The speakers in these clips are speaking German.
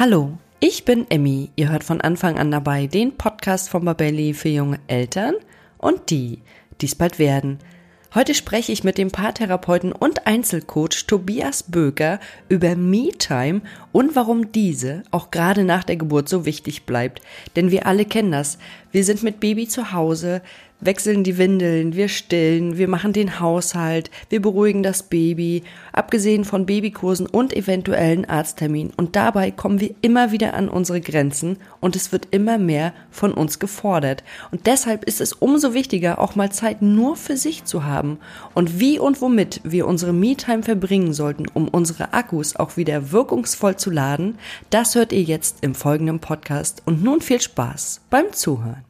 Hallo, ich bin Emmy. Ihr hört von Anfang an dabei den Podcast von Babelli für junge Eltern und die, die es bald werden. Heute spreche ich mit dem Paartherapeuten und Einzelcoach Tobias Böker über Me-Time und warum diese auch gerade nach der Geburt so wichtig bleibt. Denn wir alle kennen das. Wir sind mit Baby zu Hause, wechseln die Windeln, wir stillen, wir machen den Haushalt, wir beruhigen das Baby, abgesehen von Babykursen und eventuellen Arztterminen. Und dabei kommen wir immer wieder an unsere Grenzen und es wird immer mehr von uns gefordert. Und deshalb ist es umso wichtiger, auch mal Zeit nur für sich zu haben. Und wie und womit wir unsere Me-Time verbringen sollten, um unsere Akkus auch wieder wirkungsvoll zu laden, das hört ihr jetzt im folgenden Podcast. Und nun viel Spaß beim Zuhören.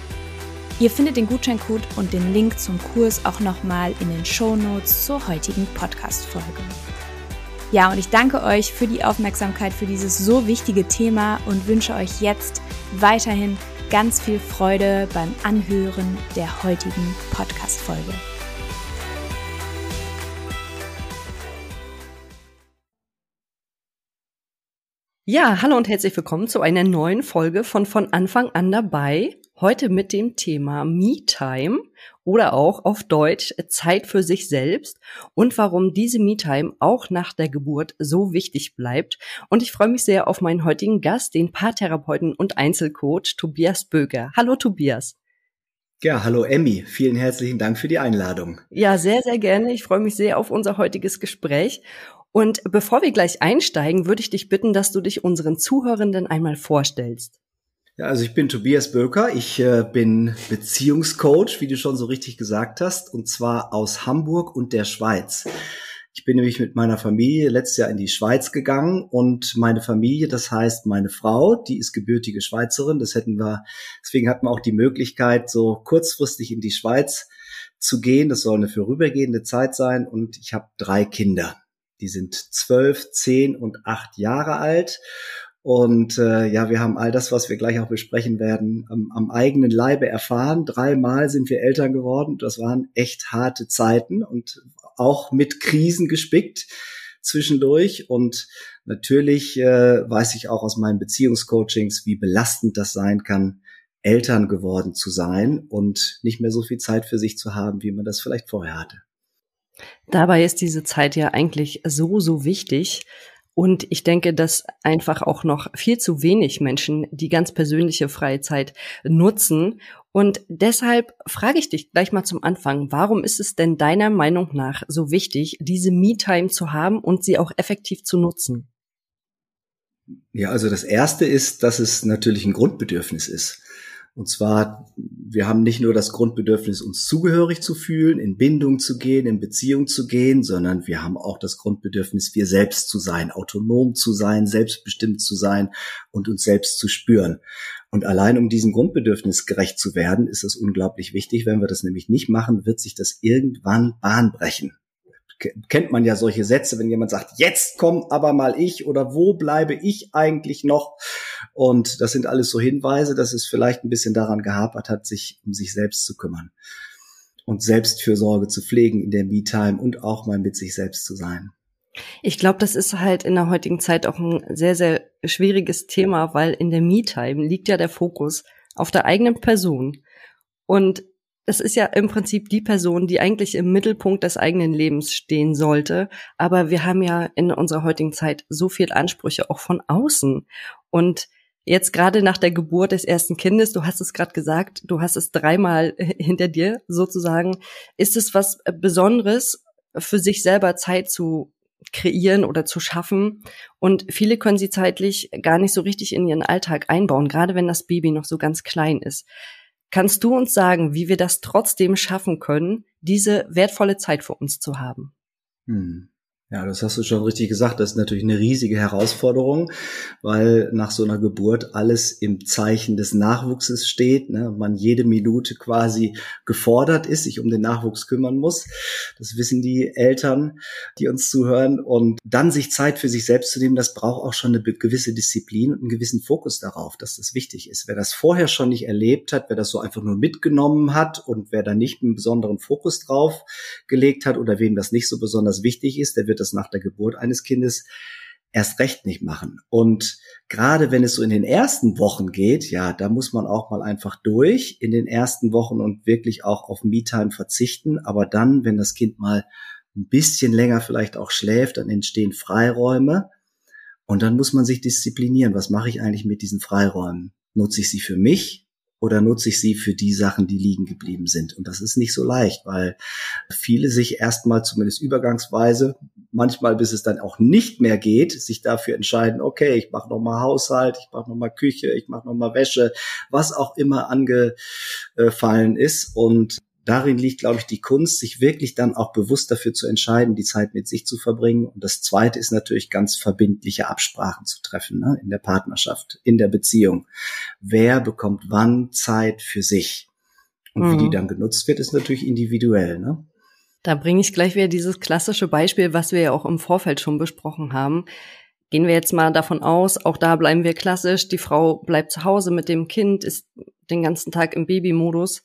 Ihr findet den Gutscheincode und den Link zum Kurs auch nochmal in den Show Notes zur heutigen Podcast-Folge. Ja, und ich danke euch für die Aufmerksamkeit für dieses so wichtige Thema und wünsche euch jetzt weiterhin ganz viel Freude beim Anhören der heutigen Podcast-Folge. Ja, hallo und herzlich willkommen zu einer neuen Folge von von Anfang an dabei. Heute mit dem Thema Me-Time oder auch auf Deutsch Zeit für sich selbst und warum diese Me-Time auch nach der Geburt so wichtig bleibt. Und ich freue mich sehr auf meinen heutigen Gast, den Paartherapeuten und Einzelcoach Tobias Böger. Hallo Tobias. Ja, hallo Emmy. Vielen herzlichen Dank für die Einladung. Ja, sehr, sehr gerne. Ich freue mich sehr auf unser heutiges Gespräch. Und bevor wir gleich einsteigen, würde ich dich bitten, dass du dich unseren Zuhörenden einmal vorstellst. Ja, also ich bin Tobias Böker. Ich äh, bin Beziehungscoach, wie du schon so richtig gesagt hast, und zwar aus Hamburg und der Schweiz. Ich bin nämlich mit meiner Familie letztes Jahr in die Schweiz gegangen und meine Familie, das heißt meine Frau, die ist gebürtige Schweizerin. Das hätten wir, deswegen hatten wir auch die Möglichkeit, so kurzfristig in die Schweiz zu gehen. Das soll eine vorübergehende Zeit sein und ich habe drei Kinder. Die sind zwölf, zehn und acht Jahre alt. Und äh, ja, wir haben all das, was wir gleich auch besprechen werden, am, am eigenen Leibe erfahren. Dreimal sind wir Eltern geworden. Das waren echt harte Zeiten und auch mit Krisen gespickt zwischendurch. Und natürlich äh, weiß ich auch aus meinen Beziehungscoachings, wie belastend das sein kann, Eltern geworden zu sein und nicht mehr so viel Zeit für sich zu haben, wie man das vielleicht vorher hatte. Dabei ist diese Zeit ja eigentlich so, so wichtig. Und ich denke, dass einfach auch noch viel zu wenig Menschen die ganz persönliche Freizeit nutzen. Und deshalb frage ich dich gleich mal zum Anfang, warum ist es denn deiner Meinung nach so wichtig, diese Me-Time zu haben und sie auch effektiv zu nutzen? Ja, also das erste ist, dass es natürlich ein Grundbedürfnis ist. Und zwar, wir haben nicht nur das Grundbedürfnis, uns zugehörig zu fühlen, in Bindung zu gehen, in Beziehung zu gehen, sondern wir haben auch das Grundbedürfnis, wir selbst zu sein, autonom zu sein, selbstbestimmt zu sein und uns selbst zu spüren. Und allein um diesem Grundbedürfnis gerecht zu werden, ist es unglaublich wichtig. Wenn wir das nämlich nicht machen, wird sich das irgendwann Bahn brechen kennt man ja solche Sätze, wenn jemand sagt, jetzt komm aber mal ich oder wo bleibe ich eigentlich noch? Und das sind alles so Hinweise, dass es vielleicht ein bisschen daran gehapert hat, sich um sich selbst zu kümmern und Selbstfürsorge zu pflegen in der Me-Time und auch mal mit sich selbst zu sein. Ich glaube, das ist halt in der heutigen Zeit auch ein sehr, sehr schwieriges Thema, weil in der Me-Time liegt ja der Fokus auf der eigenen Person. Und das ist ja im Prinzip die Person, die eigentlich im Mittelpunkt des eigenen Lebens stehen sollte. Aber wir haben ja in unserer heutigen Zeit so viel Ansprüche auch von außen. Und jetzt gerade nach der Geburt des ersten Kindes, du hast es gerade gesagt, du hast es dreimal hinter dir sozusagen, ist es was Besonderes, für sich selber Zeit zu kreieren oder zu schaffen. Und viele können sie zeitlich gar nicht so richtig in ihren Alltag einbauen, gerade wenn das Baby noch so ganz klein ist. Kannst du uns sagen, wie wir das trotzdem schaffen können, diese wertvolle Zeit für uns zu haben? Hm. Ja, das hast du schon richtig gesagt. Das ist natürlich eine riesige Herausforderung, weil nach so einer Geburt alles im Zeichen des Nachwuchses steht. Ne? Man jede Minute quasi gefordert ist, sich um den Nachwuchs kümmern muss. Das wissen die Eltern, die uns zuhören. Und dann sich Zeit für sich selbst zu nehmen, das braucht auch schon eine gewisse Disziplin und einen gewissen Fokus darauf, dass das wichtig ist. Wer das vorher schon nicht erlebt hat, wer das so einfach nur mitgenommen hat und wer da nicht einen besonderen Fokus drauf gelegt hat oder wem das nicht so besonders wichtig ist, der wird das nach der Geburt eines Kindes erst recht nicht machen. Und gerade wenn es so in den ersten Wochen geht, ja, da muss man auch mal einfach durch in den ersten Wochen und wirklich auch auf Me-Time verzichten. Aber dann, wenn das Kind mal ein bisschen länger vielleicht auch schläft, dann entstehen Freiräume. Und dann muss man sich disziplinieren. Was mache ich eigentlich mit diesen Freiräumen? Nutze ich sie für mich oder nutze ich sie für die Sachen, die liegen geblieben sind? Und das ist nicht so leicht, weil viele sich erstmal zumindest übergangsweise, manchmal bis es dann auch nicht mehr geht, sich dafür entscheiden, okay, ich mache nochmal Haushalt, ich mache nochmal Küche, ich mache nochmal Wäsche, was auch immer angefallen ist. Und darin liegt, glaube ich, die Kunst, sich wirklich dann auch bewusst dafür zu entscheiden, die Zeit mit sich zu verbringen. Und das Zweite ist natürlich ganz verbindliche Absprachen zu treffen ne? in der Partnerschaft, in der Beziehung. Wer bekommt wann Zeit für sich? Und mhm. wie die mhm. dann genutzt wird, ist natürlich individuell. Ne? Da bringe ich gleich wieder dieses klassische Beispiel, was wir ja auch im Vorfeld schon besprochen haben. Gehen wir jetzt mal davon aus, auch da bleiben wir klassisch, die Frau bleibt zu Hause mit dem Kind, ist den ganzen Tag im Babymodus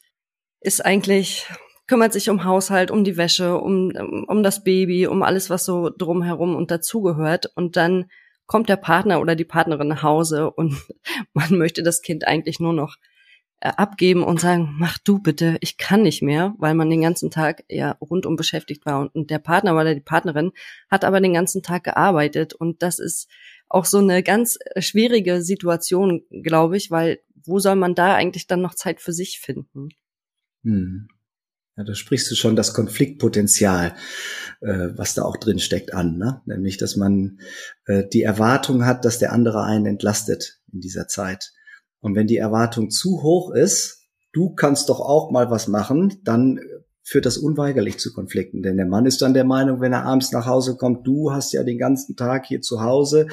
ist eigentlich, kümmert sich um Haushalt, um die Wäsche, um, um das Baby, um alles, was so drumherum und dazugehört. Und dann kommt der Partner oder die Partnerin nach Hause und man möchte das Kind eigentlich nur noch äh, abgeben und sagen, mach du bitte, ich kann nicht mehr, weil man den ganzen Tag ja rundum beschäftigt war und der Partner oder die Partnerin hat aber den ganzen Tag gearbeitet und das ist auch so eine ganz schwierige Situation, glaube ich, weil wo soll man da eigentlich dann noch Zeit für sich finden? Hm. Ja, da sprichst du schon das Konfliktpotenzial, äh, was da auch drin steckt, an. Ne? Nämlich, dass man äh, die Erwartung hat, dass der andere einen entlastet in dieser Zeit. Und wenn die Erwartung zu hoch ist, du kannst doch auch mal was machen, dann führt das unweigerlich zu Konflikten. Denn der Mann ist dann der Meinung, wenn er abends nach Hause kommt, du hast ja den ganzen Tag hier zu Hause,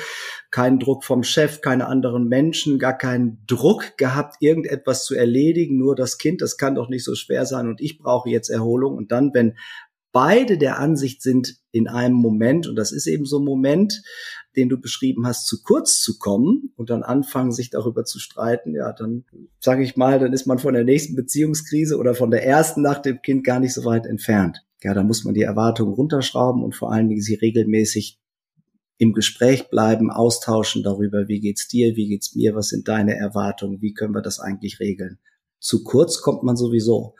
keinen Druck vom Chef, keine anderen Menschen, gar keinen Druck gehabt, irgendetwas zu erledigen, nur das Kind, das kann doch nicht so schwer sein und ich brauche jetzt Erholung. Und dann, wenn beide der Ansicht sind, in einem Moment, und das ist eben so ein Moment, den du beschrieben hast, zu kurz zu kommen und dann anfangen, sich darüber zu streiten, ja, dann sage ich mal, dann ist man von der nächsten Beziehungskrise oder von der ersten nach dem Kind gar nicht so weit entfernt. Ja, da muss man die Erwartungen runterschrauben und vor allen Dingen sie regelmäßig im Gespräch bleiben, austauschen darüber, wie geht's dir, wie geht's mir, was sind deine Erwartungen, wie können wir das eigentlich regeln. Zu kurz kommt man sowieso,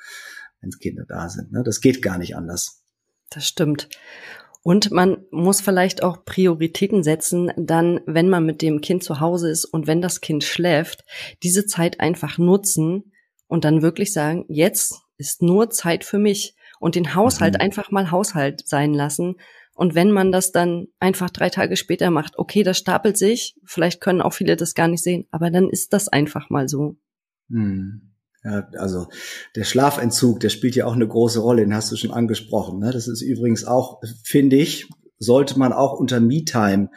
wenn Kinder da sind. Ne? Das geht gar nicht anders. Das stimmt. Und man muss vielleicht auch Prioritäten setzen, dann, wenn man mit dem Kind zu Hause ist und wenn das Kind schläft, diese Zeit einfach nutzen und dann wirklich sagen, jetzt ist nur Zeit für mich und den Haushalt mhm. einfach mal Haushalt sein lassen. Und wenn man das dann einfach drei Tage später macht, okay, das stapelt sich, vielleicht können auch viele das gar nicht sehen, aber dann ist das einfach mal so. Hm. Ja, also der Schlafentzug, der spielt ja auch eine große Rolle, den hast du schon angesprochen. Ne? Das ist übrigens auch, finde ich, sollte man auch unter Me-Time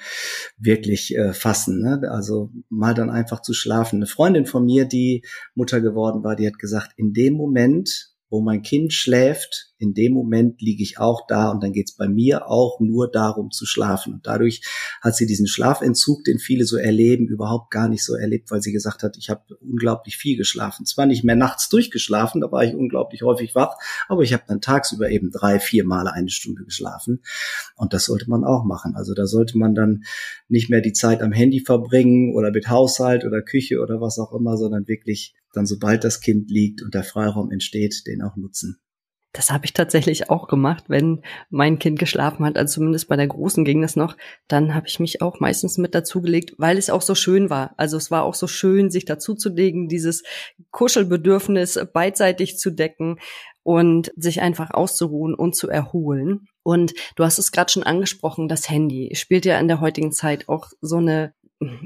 wirklich äh, fassen. Ne? Also mal dann einfach zu schlafen. Eine Freundin von mir, die Mutter geworden war, die hat gesagt, in dem Moment, wo mein Kind schläft, in dem Moment liege ich auch da und dann geht es bei mir auch nur darum zu schlafen. Und dadurch hat sie diesen Schlafentzug, den viele so erleben, überhaupt gar nicht so erlebt, weil sie gesagt hat, ich habe unglaublich viel geschlafen. Zwar nicht mehr nachts durchgeschlafen, da war ich unglaublich häufig wach, aber ich habe dann tagsüber eben drei, vier Male eine Stunde geschlafen. Und das sollte man auch machen. Also da sollte man dann nicht mehr die Zeit am Handy verbringen oder mit Haushalt oder Küche oder was auch immer, sondern wirklich dann, sobald das Kind liegt und der Freiraum entsteht, den auch nutzen. Das habe ich tatsächlich auch gemacht, wenn mein Kind geschlafen hat. Also zumindest bei der Großen ging das noch. Dann habe ich mich auch meistens mit dazugelegt, weil es auch so schön war. Also es war auch so schön, sich dazuzulegen, dieses Kuschelbedürfnis beidseitig zu decken und sich einfach auszuruhen und zu erholen. Und du hast es gerade schon angesprochen, das Handy spielt ja in der heutigen Zeit auch so eine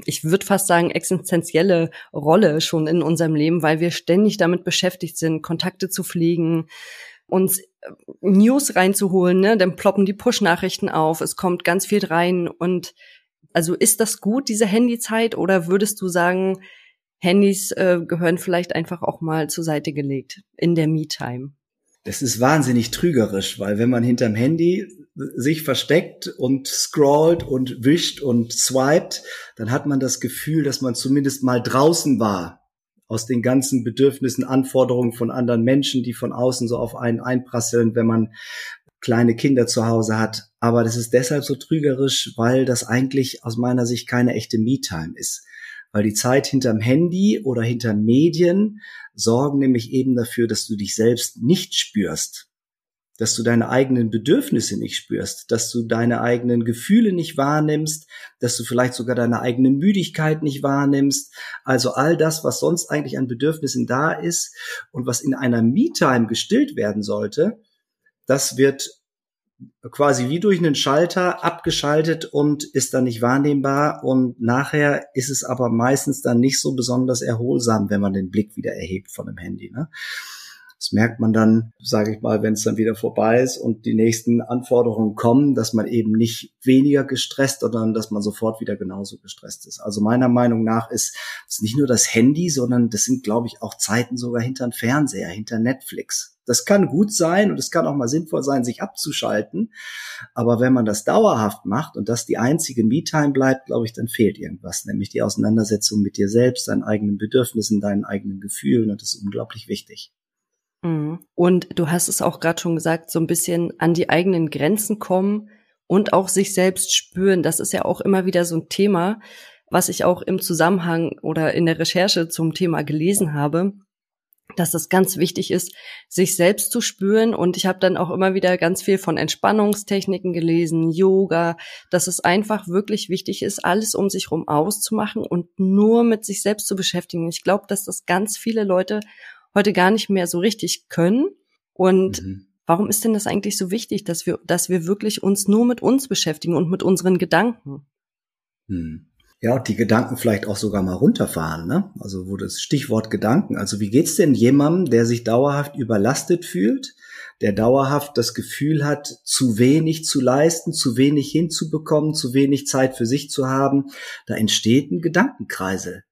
ich würde fast sagen, existenzielle Rolle schon in unserem Leben, weil wir ständig damit beschäftigt sind, Kontakte zu pflegen, uns äh, News reinzuholen, ne? Dann ploppen die Push-Nachrichten auf, es kommt ganz viel rein und also ist das gut, diese Handyzeit, oder würdest du sagen, Handys äh, gehören vielleicht einfach auch mal zur Seite gelegt in der Me-Time? Das ist wahnsinnig trügerisch, weil wenn man hinterm Handy sich versteckt und scrollt und wischt und swiped, dann hat man das Gefühl, dass man zumindest mal draußen war aus den ganzen Bedürfnissen, Anforderungen von anderen Menschen, die von außen so auf einen einprasseln, wenn man kleine Kinder zu Hause hat. Aber das ist deshalb so trügerisch, weil das eigentlich aus meiner Sicht keine echte Me-Time ist. Weil die Zeit hinterm Handy oder hinter Medien sorgen nämlich eben dafür, dass du dich selbst nicht spürst dass du deine eigenen Bedürfnisse nicht spürst, dass du deine eigenen Gefühle nicht wahrnimmst, dass du vielleicht sogar deine eigene Müdigkeit nicht wahrnimmst. Also all das, was sonst eigentlich an Bedürfnissen da ist und was in einer Me-Time gestillt werden sollte, das wird quasi wie durch einen Schalter abgeschaltet und ist dann nicht wahrnehmbar und nachher ist es aber meistens dann nicht so besonders erholsam, wenn man den Blick wieder erhebt von dem Handy. Ne? Das merkt man dann, sage ich mal, wenn es dann wieder vorbei ist und die nächsten Anforderungen kommen, dass man eben nicht weniger gestresst, sondern dass man sofort wieder genauso gestresst ist. Also meiner Meinung nach ist es nicht nur das Handy, sondern das sind, glaube ich, auch Zeiten sogar hinter Fernseher, hinter Netflix. Das kann gut sein und es kann auch mal sinnvoll sein, sich abzuschalten. Aber wenn man das dauerhaft macht und das die einzige Me-Time bleibt, glaube ich, dann fehlt irgendwas, nämlich die Auseinandersetzung mit dir selbst, deinen eigenen Bedürfnissen, deinen eigenen Gefühlen und das ist unglaublich wichtig. Mhm. Und du hast es auch gerade schon gesagt, so ein bisschen an die eigenen Grenzen kommen und auch sich selbst spüren. Das ist ja auch immer wieder so ein Thema, was ich auch im Zusammenhang oder in der Recherche zum Thema gelesen habe, dass es ganz wichtig ist, sich selbst zu spüren. Und ich habe dann auch immer wieder ganz viel von Entspannungstechniken gelesen, Yoga, dass es einfach wirklich wichtig ist, alles um sich rum auszumachen und nur mit sich selbst zu beschäftigen. Ich glaube, dass das ganz viele Leute heute gar nicht mehr so richtig können. Und mhm. warum ist denn das eigentlich so wichtig, dass wir, dass wir wirklich uns nur mit uns beschäftigen und mit unseren Gedanken? Mhm. Ja, und die Gedanken vielleicht auch sogar mal runterfahren, ne? Also wo das Stichwort Gedanken. Also wie geht's denn jemandem, der sich dauerhaft überlastet fühlt, der dauerhaft das Gefühl hat, zu wenig zu leisten, zu wenig hinzubekommen, zu wenig Zeit für sich zu haben? Da entsteht ein Gedankenkreisel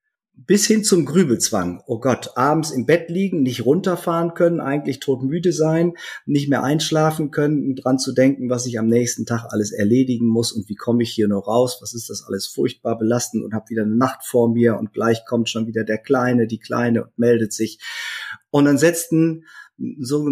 bis hin zum Grübelzwang. Oh Gott, abends im Bett liegen, nicht runterfahren können, eigentlich todmüde sein, nicht mehr einschlafen können, dran zu denken, was ich am nächsten Tag alles erledigen muss und wie komme ich hier noch raus, was ist das alles furchtbar belastend und habe wieder eine Nacht vor mir und gleich kommt schon wieder der Kleine, die Kleine und meldet sich. Und dann setzten so,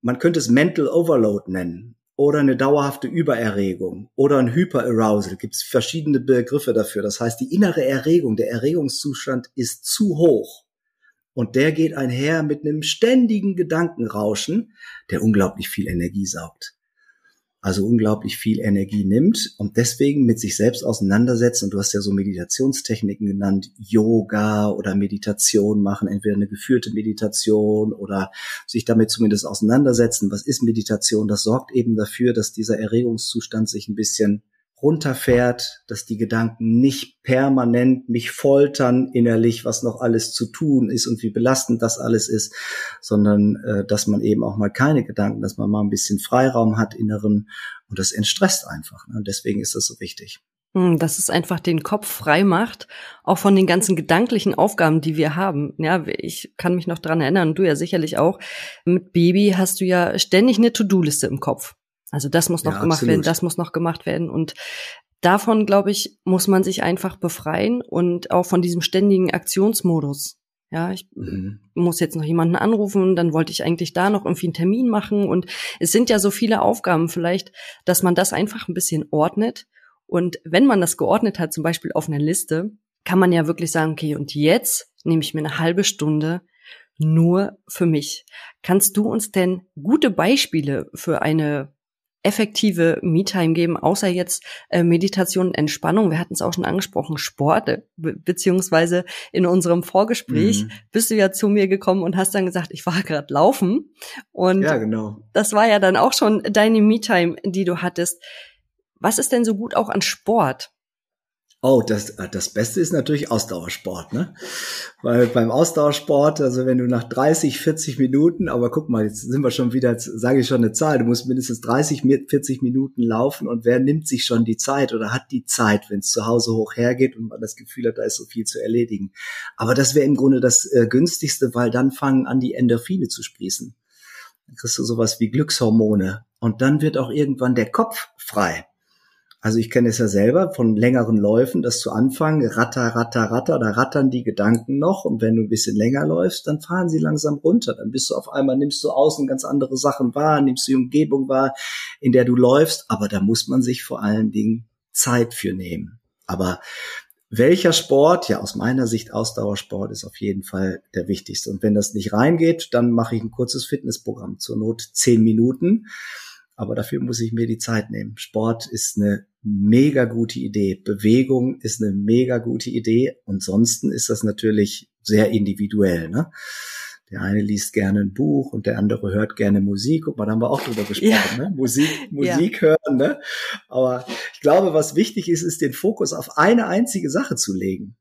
man könnte es Mental Overload nennen oder eine dauerhafte Übererregung oder ein Hyperarousal. Gibt es verschiedene Begriffe dafür. Das heißt, die innere Erregung, der Erregungszustand ist zu hoch. Und der geht einher mit einem ständigen Gedankenrauschen, der unglaublich viel Energie saugt also unglaublich viel Energie nimmt und deswegen mit sich selbst auseinandersetzt. Und du hast ja so Meditationstechniken genannt, Yoga oder Meditation machen, entweder eine geführte Meditation oder sich damit zumindest auseinandersetzen. Was ist Meditation? Das sorgt eben dafür, dass dieser Erregungszustand sich ein bisschen runterfährt, dass die Gedanken nicht permanent mich foltern innerlich, was noch alles zu tun ist und wie belastend das alles ist, sondern äh, dass man eben auch mal keine Gedanken, dass man mal ein bisschen Freiraum hat inneren und das entstresst einfach. Ne? Und deswegen ist das so wichtig. Hm, dass es einfach den Kopf frei macht, auch von den ganzen gedanklichen Aufgaben, die wir haben. Ja, ich kann mich noch dran erinnern, du ja sicherlich auch. Mit Baby hast du ja ständig eine To-Do-Liste im Kopf. Also das muss noch ja, gemacht absolut. werden, das muss noch gemacht werden. Und davon, glaube ich, muss man sich einfach befreien und auch von diesem ständigen Aktionsmodus. Ja, ich mhm. muss jetzt noch jemanden anrufen, dann wollte ich eigentlich da noch irgendwie einen Termin machen. Und es sind ja so viele Aufgaben vielleicht, dass man das einfach ein bisschen ordnet. Und wenn man das geordnet hat, zum Beispiel auf einer Liste, kann man ja wirklich sagen, okay, und jetzt nehme ich mir eine halbe Stunde nur für mich. Kannst du uns denn gute Beispiele für eine effektive Me-Time geben, außer jetzt äh, Meditation und Entspannung. Wir hatten es auch schon angesprochen, Sport, äh, be beziehungsweise in unserem Vorgespräch mhm. bist du ja zu mir gekommen und hast dann gesagt, ich war gerade laufen. Und ja, genau. das war ja dann auch schon deine Me-Time, die du hattest. Was ist denn so gut auch an Sport? Oh, das, äh, das Beste ist natürlich Ausdauersport, ne? Weil beim Ausdauersport, also wenn du nach 30, 40 Minuten, aber guck mal, jetzt sind wir schon wieder, sage ich schon eine Zahl, du musst mindestens 30, 40 Minuten laufen und wer nimmt sich schon die Zeit oder hat die Zeit, wenn es zu Hause hoch hergeht und man das Gefühl hat, da ist so viel zu erledigen. Aber das wäre im Grunde das äh, günstigste, weil dann fangen an, die Endorphine zu sprießen. Dann kriegst du sowas wie Glückshormone und dann wird auch irgendwann der Kopf frei. Also ich kenne es ja selber von längeren Läufen, dass zu Anfang ratter, ratter, ratter, da rattern die Gedanken noch und wenn du ein bisschen länger läufst, dann fahren sie langsam runter. Dann bist du auf einmal, nimmst du außen ganz andere Sachen wahr, nimmst die Umgebung wahr, in der du läufst, aber da muss man sich vor allen Dingen Zeit für nehmen. Aber welcher Sport? Ja, aus meiner Sicht Ausdauersport ist auf jeden Fall der wichtigste. Und wenn das nicht reingeht, dann mache ich ein kurzes Fitnessprogramm zur Not zehn Minuten. Aber dafür muss ich mir die Zeit nehmen. Sport ist eine mega gute Idee. Bewegung ist eine mega gute Idee. Ansonsten ist das natürlich sehr individuell. Ne? Der eine liest gerne ein Buch und der andere hört gerne Musik. Guck mal, da haben wir auch drüber gesprochen. Ja. Ne? Musik, Musik ja. hören. Ne? Aber ich glaube, was wichtig ist, ist den Fokus auf eine einzige Sache zu legen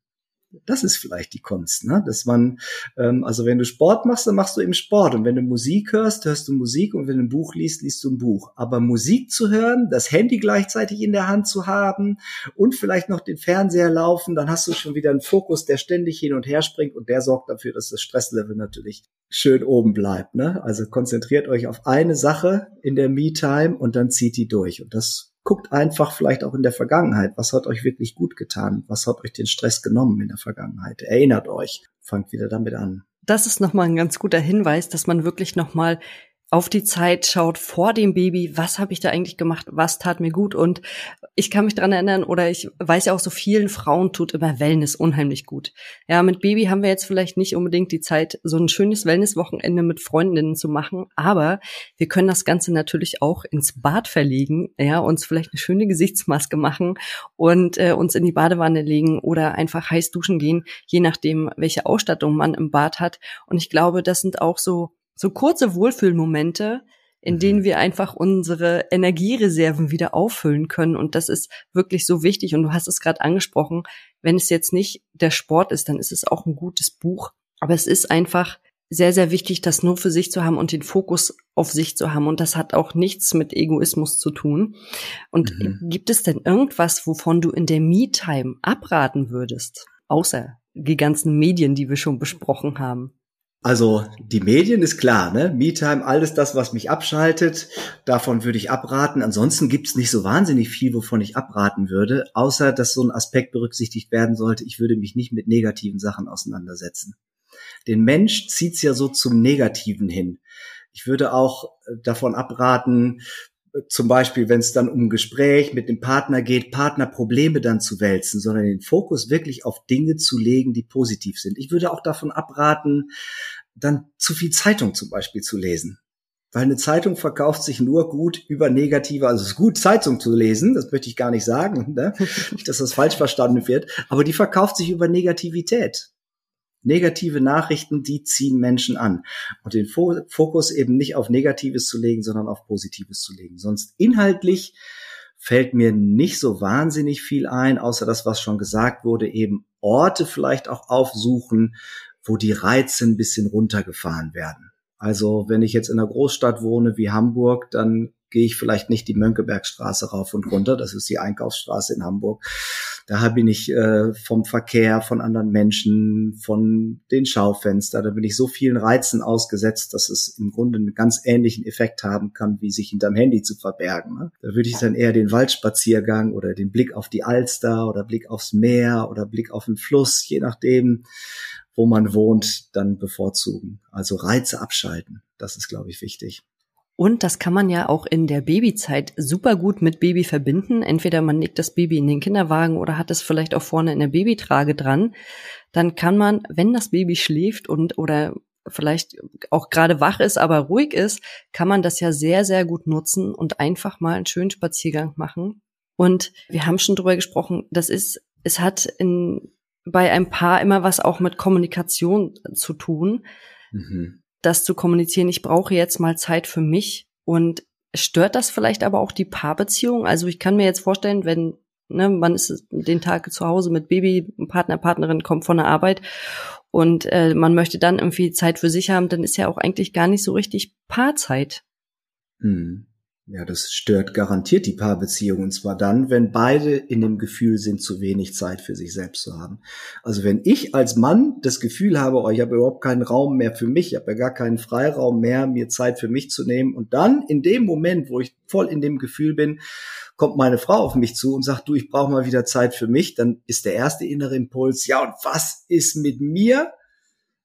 das ist vielleicht die Kunst, ne? Dass man, ähm, also wenn du Sport machst, dann machst du eben Sport. Und wenn du Musik hörst, hörst du Musik. Und wenn du ein Buch liest, liest du ein Buch. Aber Musik zu hören, das Handy gleichzeitig in der Hand zu haben und vielleicht noch den Fernseher laufen, dann hast du schon wieder einen Fokus, der ständig hin und her springt und der sorgt dafür, dass das Stresslevel natürlich schön oben bleibt. Ne? Also konzentriert euch auf eine Sache in der Me-Time und dann zieht die durch. Und das guckt einfach vielleicht auch in der Vergangenheit, was hat euch wirklich gut getan, was hat euch den Stress genommen in der Vergangenheit. Erinnert euch, fangt wieder damit an. Das ist nochmal ein ganz guter Hinweis, dass man wirklich nochmal auf die Zeit schaut vor dem Baby, was habe ich da eigentlich gemacht, was tat mir gut und ich kann mich dran erinnern oder ich weiß ja auch so vielen Frauen tut immer Wellness unheimlich gut. Ja, mit Baby haben wir jetzt vielleicht nicht unbedingt die Zeit, so ein schönes Wellnesswochenende mit Freundinnen zu machen, aber wir können das Ganze natürlich auch ins Bad verlegen, ja, uns vielleicht eine schöne Gesichtsmaske machen und äh, uns in die Badewanne legen oder einfach heiß duschen gehen, je nachdem, welche Ausstattung man im Bad hat und ich glaube, das sind auch so so kurze Wohlfühlmomente, in mhm. denen wir einfach unsere Energiereserven wieder auffüllen können. Und das ist wirklich so wichtig. Und du hast es gerade angesprochen, wenn es jetzt nicht der Sport ist, dann ist es auch ein gutes Buch. Aber es ist einfach sehr, sehr wichtig, das nur für sich zu haben und den Fokus auf sich zu haben. Und das hat auch nichts mit Egoismus zu tun. Und mhm. gibt es denn irgendwas, wovon du in der Me-Time abraten würdest? Außer die ganzen Medien, die wir schon besprochen haben. Also die Medien ist klar, ne? MeTime, alles das, was mich abschaltet, davon würde ich abraten. Ansonsten gibt's nicht so wahnsinnig viel, wovon ich abraten würde, außer dass so ein Aspekt berücksichtigt werden sollte, ich würde mich nicht mit negativen Sachen auseinandersetzen. Den Mensch zieht's ja so zum Negativen hin. Ich würde auch davon abraten, zum Beispiel, wenn es dann um ein Gespräch mit dem Partner geht, Partnerprobleme dann zu wälzen, sondern den Fokus wirklich auf Dinge zu legen, die positiv sind. Ich würde auch davon abraten, dann zu viel Zeitung zum Beispiel zu lesen. Weil eine Zeitung verkauft sich nur gut über negative, also es ist gut, Zeitung zu lesen, das möchte ich gar nicht sagen, ne? nicht, dass das falsch verstanden wird, aber die verkauft sich über Negativität. Negative Nachrichten, die ziehen Menschen an. Und den Fokus eben nicht auf Negatives zu legen, sondern auf Positives zu legen. Sonst inhaltlich fällt mir nicht so wahnsinnig viel ein, außer das, was schon gesagt wurde, eben Orte vielleicht auch aufsuchen, wo die Reize ein bisschen runtergefahren werden. Also wenn ich jetzt in einer Großstadt wohne wie Hamburg, dann gehe ich vielleicht nicht die Mönckebergstraße rauf und runter. Das ist die Einkaufsstraße in Hamburg. Da bin ich äh, vom Verkehr, von anderen Menschen, von den Schaufenstern, da bin ich so vielen Reizen ausgesetzt, dass es im Grunde einen ganz ähnlichen Effekt haben kann, wie sich hinterm Handy zu verbergen. Ne? Da würde ich dann eher den Waldspaziergang oder den Blick auf die Alster oder Blick aufs Meer oder Blick auf den Fluss, je nachdem, wo man wohnt, dann bevorzugen. Also Reize abschalten. Das ist, glaube ich, wichtig. Und das kann man ja auch in der Babyzeit super gut mit Baby verbinden. Entweder man legt das Baby in den Kinderwagen oder hat es vielleicht auch vorne in der Babytrage dran. Dann kann man, wenn das Baby schläft und oder vielleicht auch gerade wach ist, aber ruhig ist, kann man das ja sehr, sehr gut nutzen und einfach mal einen schönen Spaziergang machen. Und wir haben schon drüber gesprochen, das ist, es hat in, bei einem Paar immer was auch mit Kommunikation zu tun. Mhm das zu kommunizieren, ich brauche jetzt mal Zeit für mich und stört das vielleicht aber auch die Paarbeziehung? Also ich kann mir jetzt vorstellen, wenn ne, man ist den Tag zu Hause mit Baby, Partner, Partnerin kommt von der Arbeit und äh, man möchte dann irgendwie Zeit für sich haben, dann ist ja auch eigentlich gar nicht so richtig Paarzeit. Hm. Ja, das stört garantiert die Paarbeziehung. Und zwar dann, wenn beide in dem Gefühl sind, zu wenig Zeit für sich selbst zu haben. Also wenn ich als Mann das Gefühl habe, oh, ich habe überhaupt keinen Raum mehr für mich, ich habe ja gar keinen Freiraum mehr, mir Zeit für mich zu nehmen. Und dann in dem Moment, wo ich voll in dem Gefühl bin, kommt meine Frau auf mich zu und sagt, du, ich brauche mal wieder Zeit für mich, dann ist der erste innere Impuls, ja, und was ist mit mir?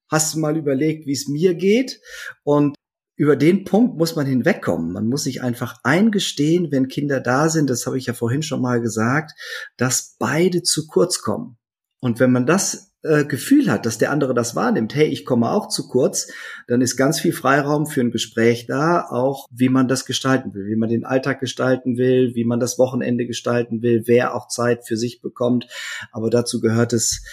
Hast du mal überlegt, wie es mir geht? Und über den Punkt muss man hinwegkommen. Man muss sich einfach eingestehen, wenn Kinder da sind, das habe ich ja vorhin schon mal gesagt, dass beide zu kurz kommen. Und wenn man das äh, Gefühl hat, dass der andere das wahrnimmt, hey, ich komme auch zu kurz, dann ist ganz viel Freiraum für ein Gespräch da, auch wie man das gestalten will, wie man den Alltag gestalten will, wie man das Wochenende gestalten will, wer auch Zeit für sich bekommt. Aber dazu gehört es,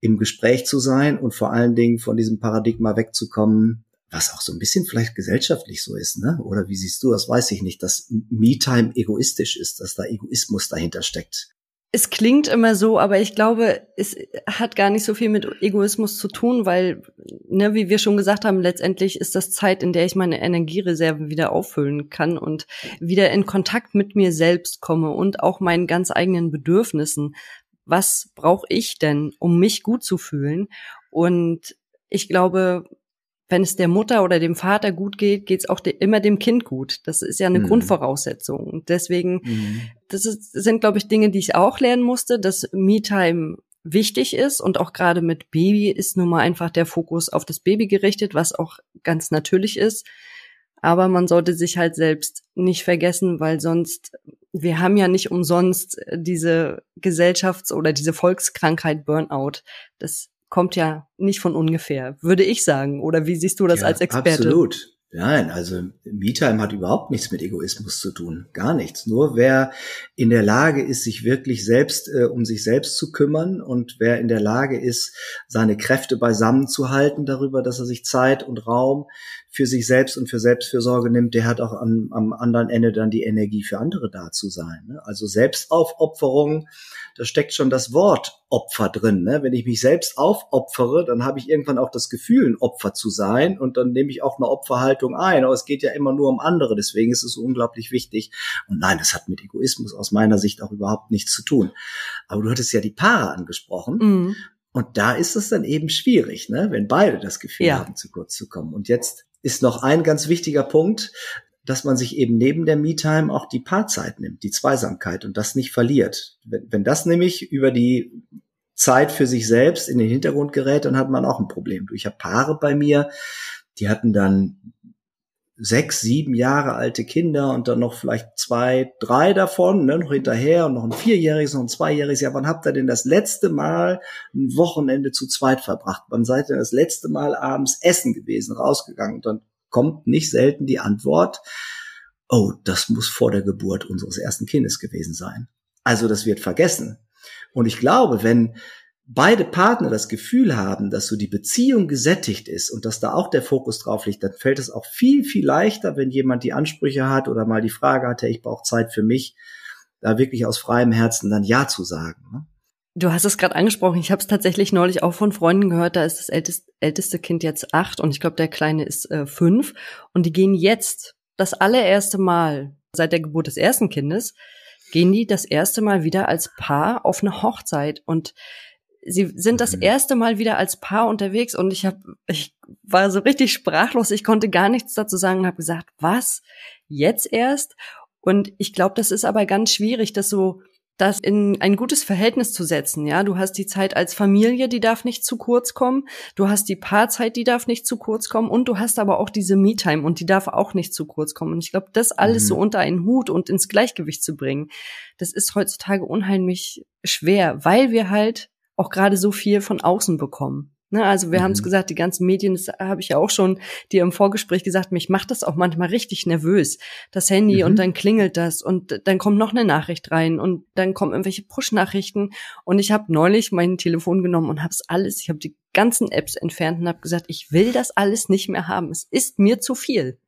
im Gespräch zu sein und vor allen Dingen von diesem Paradigma wegzukommen, was auch so ein bisschen vielleicht gesellschaftlich so ist, ne? Oder wie siehst du das? Weiß ich nicht, dass Me-Time egoistisch ist, dass da Egoismus dahinter steckt. Es klingt immer so, aber ich glaube, es hat gar nicht so viel mit Egoismus zu tun, weil, ne, wie wir schon gesagt haben, letztendlich ist das Zeit, in der ich meine Energiereserven wieder auffüllen kann und wieder in Kontakt mit mir selbst komme und auch meinen ganz eigenen Bedürfnissen. Was brauche ich denn, um mich gut zu fühlen? Und ich glaube, wenn es der Mutter oder dem Vater gut geht, geht es auch de immer dem Kind gut. Das ist ja eine mhm. Grundvoraussetzung. Und deswegen, mhm. das ist, sind, glaube ich, Dinge, die ich auch lernen musste, dass Me-Time wichtig ist und auch gerade mit Baby ist nun mal einfach der Fokus auf das Baby gerichtet, was auch ganz natürlich ist. Aber man sollte sich halt selbst nicht vergessen, weil sonst, wir haben ja nicht umsonst diese Gesellschafts- oder diese Volkskrankheit Burnout. Das kommt ja nicht von ungefähr, würde ich sagen. Oder wie siehst du das ja, als Experte? Absolut. Nein, also MeTime hat überhaupt nichts mit Egoismus zu tun. Gar nichts. Nur wer in der Lage ist, sich wirklich selbst äh, um sich selbst zu kümmern und wer in der Lage ist, seine Kräfte beisammen zu halten darüber, dass er sich Zeit und Raum für sich selbst und für Selbstfürsorge nimmt, der hat auch am, am anderen Ende dann die Energie für andere da zu sein. Ne? Also Selbstaufopferung, da steckt schon das Wort Opfer drin. Ne? Wenn ich mich selbst aufopfere, dann habe ich irgendwann auch das Gefühl, ein Opfer zu sein und dann nehme ich auch eine Opferhaltung ein. Aber es geht ja immer nur um andere, deswegen ist es unglaublich wichtig. Und nein, das hat mit Egoismus aus meiner Sicht auch überhaupt nichts zu tun. Aber du hattest ja die Paare angesprochen. Mhm. Und da ist es dann eben schwierig, ne? wenn beide das Gefühl ja. haben, zu kurz zu kommen. Und jetzt ist noch ein ganz wichtiger Punkt, dass man sich eben neben der Me-Time auch die Paarzeit nimmt, die Zweisamkeit und das nicht verliert. Wenn, wenn das nämlich über die Zeit für sich selbst in den Hintergrund gerät, dann hat man auch ein Problem. Ich habe Paare bei mir, die hatten dann sechs, sieben Jahre alte Kinder und dann noch vielleicht zwei, drei davon, ne, noch hinterher und noch ein vierjähriges, noch ein zweijähriges. Ja, wann habt ihr denn das letzte Mal ein Wochenende zu zweit verbracht? Wann seid ihr das letzte Mal abends essen gewesen, rausgegangen? Und dann kommt nicht selten die Antwort, oh, das muss vor der Geburt unseres ersten Kindes gewesen sein. Also das wird vergessen. Und ich glaube, wenn beide Partner das Gefühl haben, dass so die Beziehung gesättigt ist und dass da auch der Fokus drauf liegt, dann fällt es auch viel, viel leichter, wenn jemand die Ansprüche hat oder mal die Frage hat, hey, ich brauche Zeit für mich, da wirklich aus freiem Herzen dann Ja zu sagen. Ne? Du hast es gerade angesprochen. Ich habe es tatsächlich neulich auch von Freunden gehört. Da ist das älteste, älteste Kind jetzt acht und ich glaube, der Kleine ist äh, fünf. Und die gehen jetzt das allererste Mal seit der Geburt des ersten Kindes gehen die das erste Mal wieder als Paar auf eine Hochzeit und sie sind das mhm. erste Mal wieder als Paar unterwegs und ich habe ich war so richtig sprachlos, ich konnte gar nichts dazu sagen und habe gesagt, was? Jetzt erst? Und ich glaube, das ist aber ganz schwierig, das so das in ein gutes Verhältnis zu setzen. Ja, du hast die Zeit als Familie, die darf nicht zu kurz kommen. Du hast die Paarzeit, die darf nicht zu kurz kommen. Und du hast aber auch diese Me-Time und die darf auch nicht zu kurz kommen. Und ich glaube, das alles mhm. so unter einen Hut und ins Gleichgewicht zu bringen, das ist heutzutage unheimlich schwer, weil wir halt auch gerade so viel von außen bekommen. Ne, also wir mhm. haben es gesagt, die ganzen Medien, das habe ich ja auch schon dir im Vorgespräch gesagt, mich macht das auch manchmal richtig nervös. Das Handy mhm. und dann klingelt das und dann kommt noch eine Nachricht rein und dann kommen irgendwelche Push-Nachrichten und ich habe neulich mein Telefon genommen und habe es alles, ich habe die ganzen Apps entfernt und habe gesagt, ich will das alles nicht mehr haben. Es ist mir zu viel.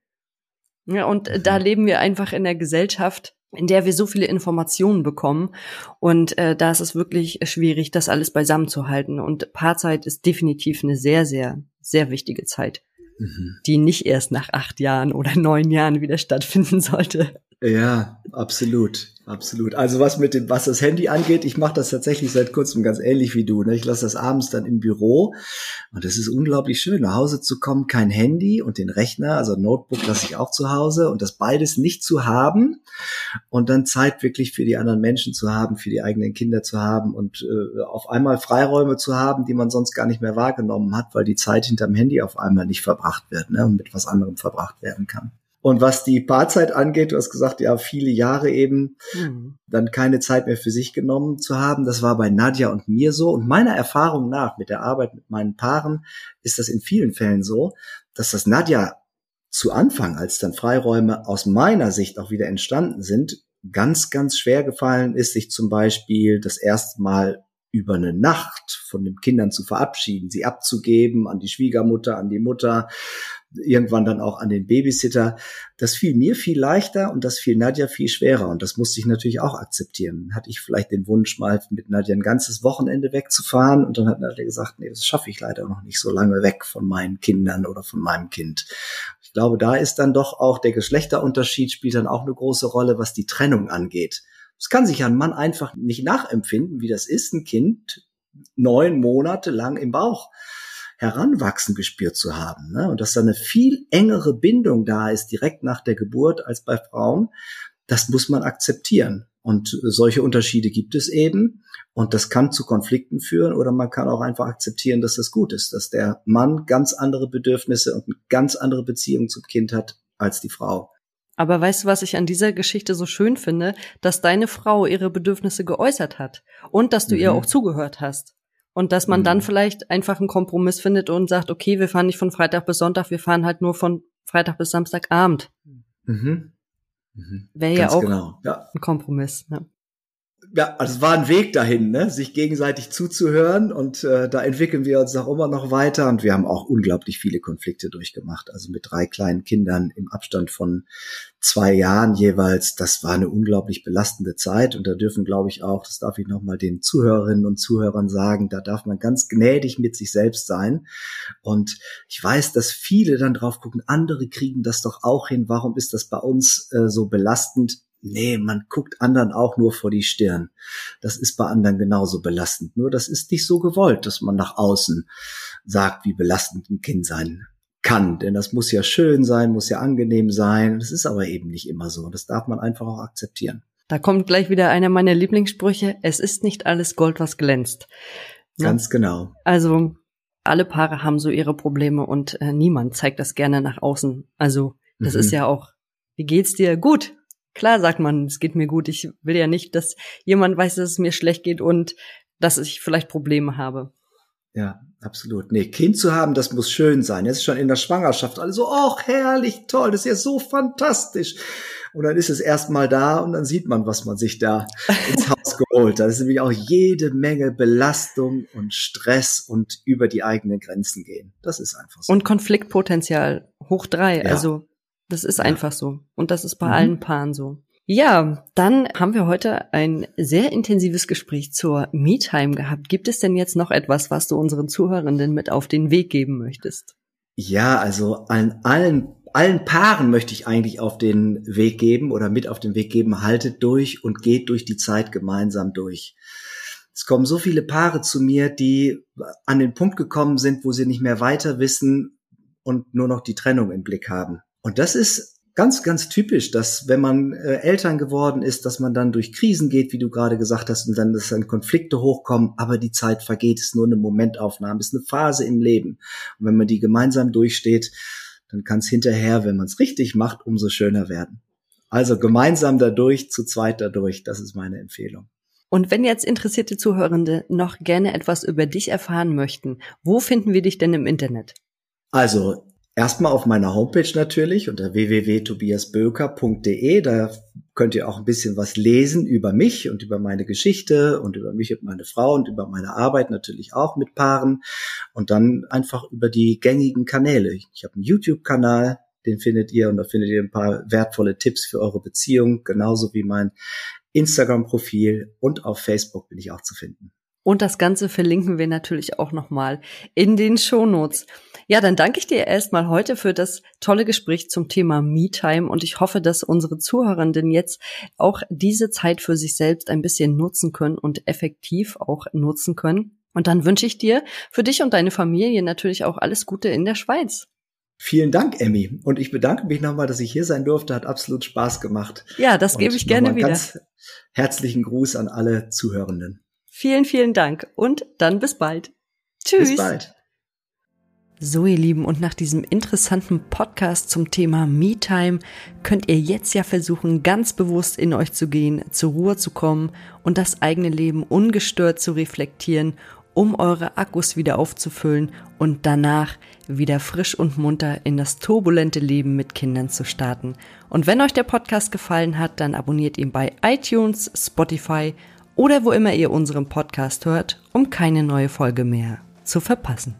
Ja, und mhm. da leben wir einfach in der Gesellschaft, in der wir so viele Informationen bekommen. Und äh, da ist es wirklich schwierig, das alles beisammen zu halten. Und Paarzeit ist definitiv eine sehr, sehr, sehr wichtige Zeit, mhm. die nicht erst nach acht Jahren oder neun Jahren wieder stattfinden sollte. Ja, absolut. Absolut. Also was mit dem, was das Handy angeht, ich mache das tatsächlich seit kurzem ganz ähnlich wie du. Ne? Ich lasse das abends dann im Büro und es ist unglaublich schön, nach Hause zu kommen, kein Handy und den Rechner, also Notebook lasse ich auch zu Hause und das beides nicht zu haben und dann Zeit wirklich für die anderen Menschen zu haben, für die eigenen Kinder zu haben und äh, auf einmal Freiräume zu haben, die man sonst gar nicht mehr wahrgenommen hat, weil die Zeit hinterm Handy auf einmal nicht verbracht wird ne? und mit was anderem verbracht werden kann. Und was die Paarzeit angeht, du hast gesagt, ja, viele Jahre eben mhm. dann keine Zeit mehr für sich genommen zu haben. Das war bei Nadja und mir so. Und meiner Erfahrung nach mit der Arbeit mit meinen Paaren ist das in vielen Fällen so, dass das Nadja zu Anfang, als dann Freiräume aus meiner Sicht auch wieder entstanden sind, ganz, ganz schwer gefallen ist, sich zum Beispiel das erste Mal über eine Nacht von den Kindern zu verabschieden, sie abzugeben an die Schwiegermutter, an die Mutter, irgendwann dann auch an den Babysitter. Das fiel mir viel leichter und das fiel Nadja viel schwerer und das musste ich natürlich auch akzeptieren. Hatte ich vielleicht den Wunsch, mal mit Nadja ein ganzes Wochenende wegzufahren und dann hat Nadja gesagt, nee, das schaffe ich leider noch nicht so lange weg von meinen Kindern oder von meinem Kind. Ich glaube, da ist dann doch auch der Geschlechterunterschied spielt dann auch eine große Rolle, was die Trennung angeht. Es kann sich ein Mann einfach nicht nachempfinden, wie das ist, ein Kind neun Monate lang im Bauch Heranwachsen gespürt zu haben. Ne? Und dass da eine viel engere Bindung da ist direkt nach der Geburt als bei Frauen, das muss man akzeptieren. Und solche Unterschiede gibt es eben. Und das kann zu Konflikten führen oder man kann auch einfach akzeptieren, dass das gut ist, dass der Mann ganz andere Bedürfnisse und eine ganz andere Beziehung zum Kind hat als die Frau. Aber weißt du, was ich an dieser Geschichte so schön finde? Dass deine Frau ihre Bedürfnisse geäußert hat und dass du mhm. ihr auch zugehört hast. Und dass man mhm. dann vielleicht einfach einen Kompromiss findet und sagt, okay, wir fahren nicht von Freitag bis Sonntag, wir fahren halt nur von Freitag bis Samstagabend. Mhm. Mhm. Wäre ja auch genau. ja. ein Kompromiss. Ne? Ja, also es war ein Weg dahin, ne? sich gegenseitig zuzuhören und äh, da entwickeln wir uns auch immer noch weiter und wir haben auch unglaublich viele Konflikte durchgemacht. Also mit drei kleinen Kindern im Abstand von zwei Jahren jeweils, das war eine unglaublich belastende Zeit und da dürfen, glaube ich, auch, das darf ich nochmal den Zuhörerinnen und Zuhörern sagen, da darf man ganz gnädig mit sich selbst sein und ich weiß, dass viele dann drauf gucken, andere kriegen das doch auch hin, warum ist das bei uns äh, so belastend? Nee, man guckt anderen auch nur vor die Stirn. Das ist bei anderen genauso belastend. Nur das ist nicht so gewollt, dass man nach außen sagt, wie belastend ein Kind sein kann. Denn das muss ja schön sein, muss ja angenehm sein. Das ist aber eben nicht immer so. Das darf man einfach auch akzeptieren. Da kommt gleich wieder einer meiner Lieblingssprüche. Es ist nicht alles Gold, was glänzt. Ja? Ganz genau. Also alle Paare haben so ihre Probleme und äh, niemand zeigt das gerne nach außen. Also das mhm. ist ja auch, wie geht's dir? Gut, Klar sagt man, es geht mir gut. Ich will ja nicht, dass jemand weiß, dass es mir schlecht geht und dass ich vielleicht Probleme habe. Ja, absolut. Nee, Kind zu haben, das muss schön sein. Jetzt ist schon in der Schwangerschaft also, oh, herrlich, toll, das ist ja so fantastisch. Und dann ist es erstmal da und dann sieht man, was man sich da ins Haus geholt hat. Das ist nämlich auch jede Menge Belastung und Stress und über die eigenen Grenzen gehen. Das ist einfach so. Und Konfliktpotenzial hoch drei. Ja. Also das ist einfach so. Und das ist bei mhm. allen Paaren so. Ja, dann haben wir heute ein sehr intensives Gespräch zur Me-Time gehabt. Gibt es denn jetzt noch etwas, was du unseren Zuhörenden mit auf den Weg geben möchtest? Ja, also an allen allen Paaren möchte ich eigentlich auf den Weg geben oder mit auf den Weg geben, haltet durch und geht durch die Zeit gemeinsam durch. Es kommen so viele Paare zu mir, die an den Punkt gekommen sind, wo sie nicht mehr weiter wissen und nur noch die Trennung im Blick haben. Und das ist ganz, ganz typisch, dass wenn man äh, Eltern geworden ist, dass man dann durch Krisen geht, wie du gerade gesagt hast, und dann, dass dann Konflikte hochkommen, aber die Zeit vergeht, ist nur eine Momentaufnahme, ist eine Phase im Leben. Und wenn man die gemeinsam durchsteht, dann kann es hinterher, wenn man es richtig macht, umso schöner werden. Also gemeinsam dadurch, zu zweit dadurch, das ist meine Empfehlung. Und wenn jetzt interessierte Zuhörende noch gerne etwas über dich erfahren möchten, wo finden wir dich denn im Internet? Also Erstmal auf meiner Homepage natürlich unter www.tobiasböker.de. Da könnt ihr auch ein bisschen was lesen über mich und über meine Geschichte und über mich und meine Frau und über meine Arbeit natürlich auch mit Paaren. Und dann einfach über die gängigen Kanäle. Ich habe einen YouTube-Kanal, den findet ihr und da findet ihr ein paar wertvolle Tipps für eure Beziehung, genauso wie mein Instagram-Profil und auf Facebook bin ich auch zu finden. Und das Ganze verlinken wir natürlich auch nochmal in den Shownotes. Ja, dann danke ich dir erstmal heute für das tolle Gespräch zum Thema Me-Time und ich hoffe, dass unsere Zuhörenden jetzt auch diese Zeit für sich selbst ein bisschen nutzen können und effektiv auch nutzen können. Und dann wünsche ich dir für dich und deine Familie natürlich auch alles Gute in der Schweiz. Vielen Dank, Emmy. Und ich bedanke mich nochmal, dass ich hier sein durfte. Hat absolut Spaß gemacht. Ja, das gebe ich gerne wieder. Ganz herzlichen Gruß an alle Zuhörenden. Vielen, vielen Dank und dann bis bald. Tschüss. Bis bald. So, ihr Lieben, und nach diesem interessanten Podcast zum Thema Me-Time könnt ihr jetzt ja versuchen, ganz bewusst in euch zu gehen, zur Ruhe zu kommen und das eigene Leben ungestört zu reflektieren, um eure Akkus wieder aufzufüllen und danach wieder frisch und munter in das turbulente Leben mit Kindern zu starten. Und wenn euch der Podcast gefallen hat, dann abonniert ihn bei iTunes, Spotify oder wo immer ihr unseren Podcast hört, um keine neue Folge mehr zu verpassen.